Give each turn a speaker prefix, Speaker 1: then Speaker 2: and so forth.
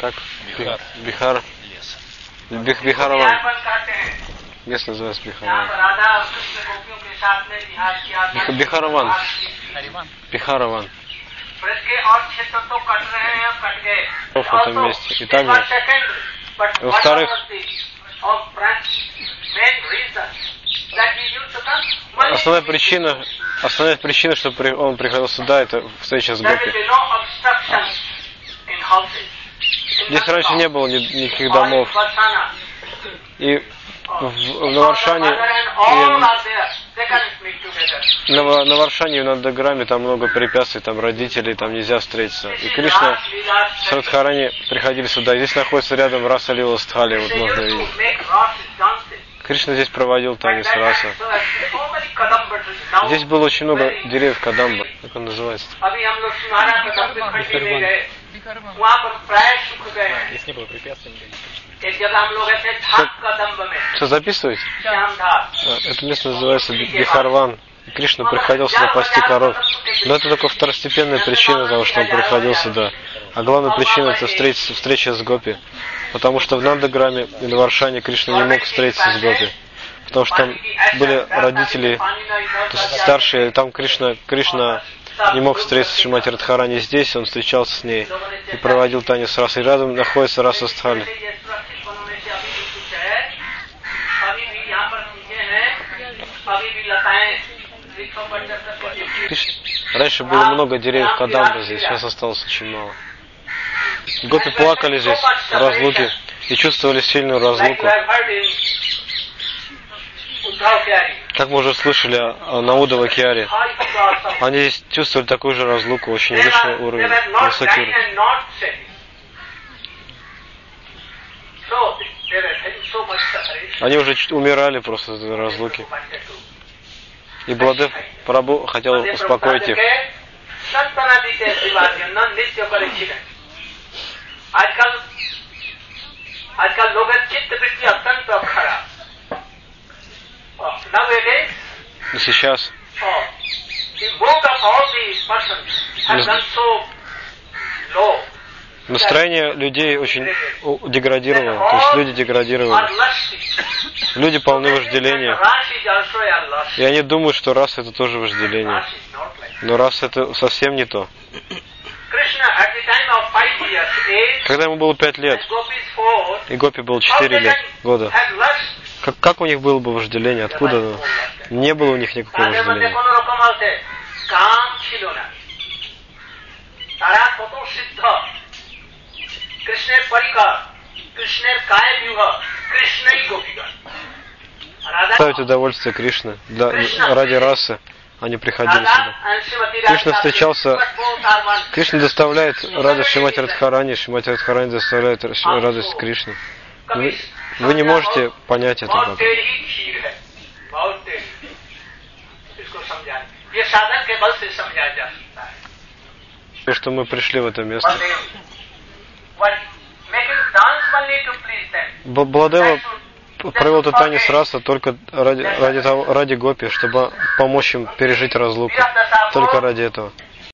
Speaker 1: Как?
Speaker 2: Бихар.
Speaker 1: Бихар.
Speaker 2: Лес.
Speaker 1: Бих,
Speaker 3: Бихарован.
Speaker 1: Лес называется
Speaker 3: Бихарован. Бих, Бихарован. Бихарован.
Speaker 1: В этом месте. И там же. Во-вторых, основная причина, основная причина, что он приходил сюда, это встреча с Гопи. Здесь раньше не было ни- никаких домов. И в, в Наваршане и на, на Варшане и на Даграме там много препятствий, там родителей, там нельзя встретиться. И Кришна с Радхарани приходили сюда. Здесь находится рядом Раса Лила Стхали, вот можно видеть. Кришна здесь проводил танец Раса. Здесь было очень много деревьев Кадамба. Как он называется?
Speaker 2: Здесь не было препятствий.
Speaker 3: Что,
Speaker 1: что записываете? А, это место называется Бихарван. Кришна приходил сюда пасти коров. Но это только второстепенная причина того, что он приходил сюда. А главная причина это встреча, встреча с Гопи. Потому что в Нандаграме и в Аршане Кришна не мог встретиться с Гопи. Потому что там были родители старшие, там Кришна, Кришна не мог встретиться с Шимати Радхарани здесь, он встречался с ней и проводил танец с расой. Рядом находится раса Стхали. Раньше было много деревьев кадамбы здесь, сейчас осталось очень мало. Гопи плакали здесь разлуки и чувствовали сильную разлуку. Как мы уже слышали о Науда Вакиаре,
Speaker 3: high class of
Speaker 1: они здесь чувствовали такую же разлуку, очень
Speaker 3: They
Speaker 1: высший
Speaker 3: were, they
Speaker 1: уровень,
Speaker 3: were not
Speaker 1: высокий
Speaker 3: dying
Speaker 1: уровень.
Speaker 3: and not setting. So they were having so much separation.
Speaker 1: Они уже ч- умирали просто от этой разлуки.
Speaker 3: Wanted to
Speaker 1: И Бладев Прабу хотел
Speaker 3: They
Speaker 1: успокоить их.
Speaker 3: के संतना दीते शिवाजी न नित्य परीक्षित आजकल आजकल लोग चित्त वृत्ति अत्यंत so low.
Speaker 1: настроение людей очень деградировало, то есть люди деградировали. Люди полны вожделения. И они думают, что раса это тоже вожделение. Но раса это совсем не то. Когда ему было пять лет, и Гопи было
Speaker 3: how
Speaker 1: четыре лет, года? как, как у них было бы вожделение? Откуда оно? Не было у них никакого
Speaker 3: তাদের মধ্যে
Speaker 1: вожделения.
Speaker 3: কোন রকম হতে কাম ছিল না তারা কত সিদ্ধ কৃষ্ণের পরিকর কৃষ্ণের কায় বিহ কৃষ্ণই গোপীগণ রাধা
Speaker 1: Ставить удовольствие Кришны для, ради расы. Они приходили
Speaker 3: রাধা
Speaker 1: сюда.
Speaker 3: and Srimati
Speaker 1: Кришна
Speaker 3: Radharani,
Speaker 1: встречался-
Speaker 3: but both are one.
Speaker 1: Кришна доставляет радость Шимати Радхарани, Шимати Радхарани доставляет р- радость Кришне. Вы не можете понять это. Как. То, что мы пришли в это место. Бладева провел этот танец раса только ради, ради, того, ради Гопи, чтобы помочь им пережить разлуку. Только ради этого.